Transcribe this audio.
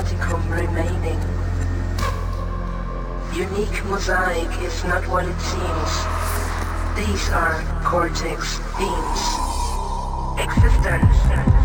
Staticum remaining. Unique mosaic is not what it seems. These are cortex beams. Existence.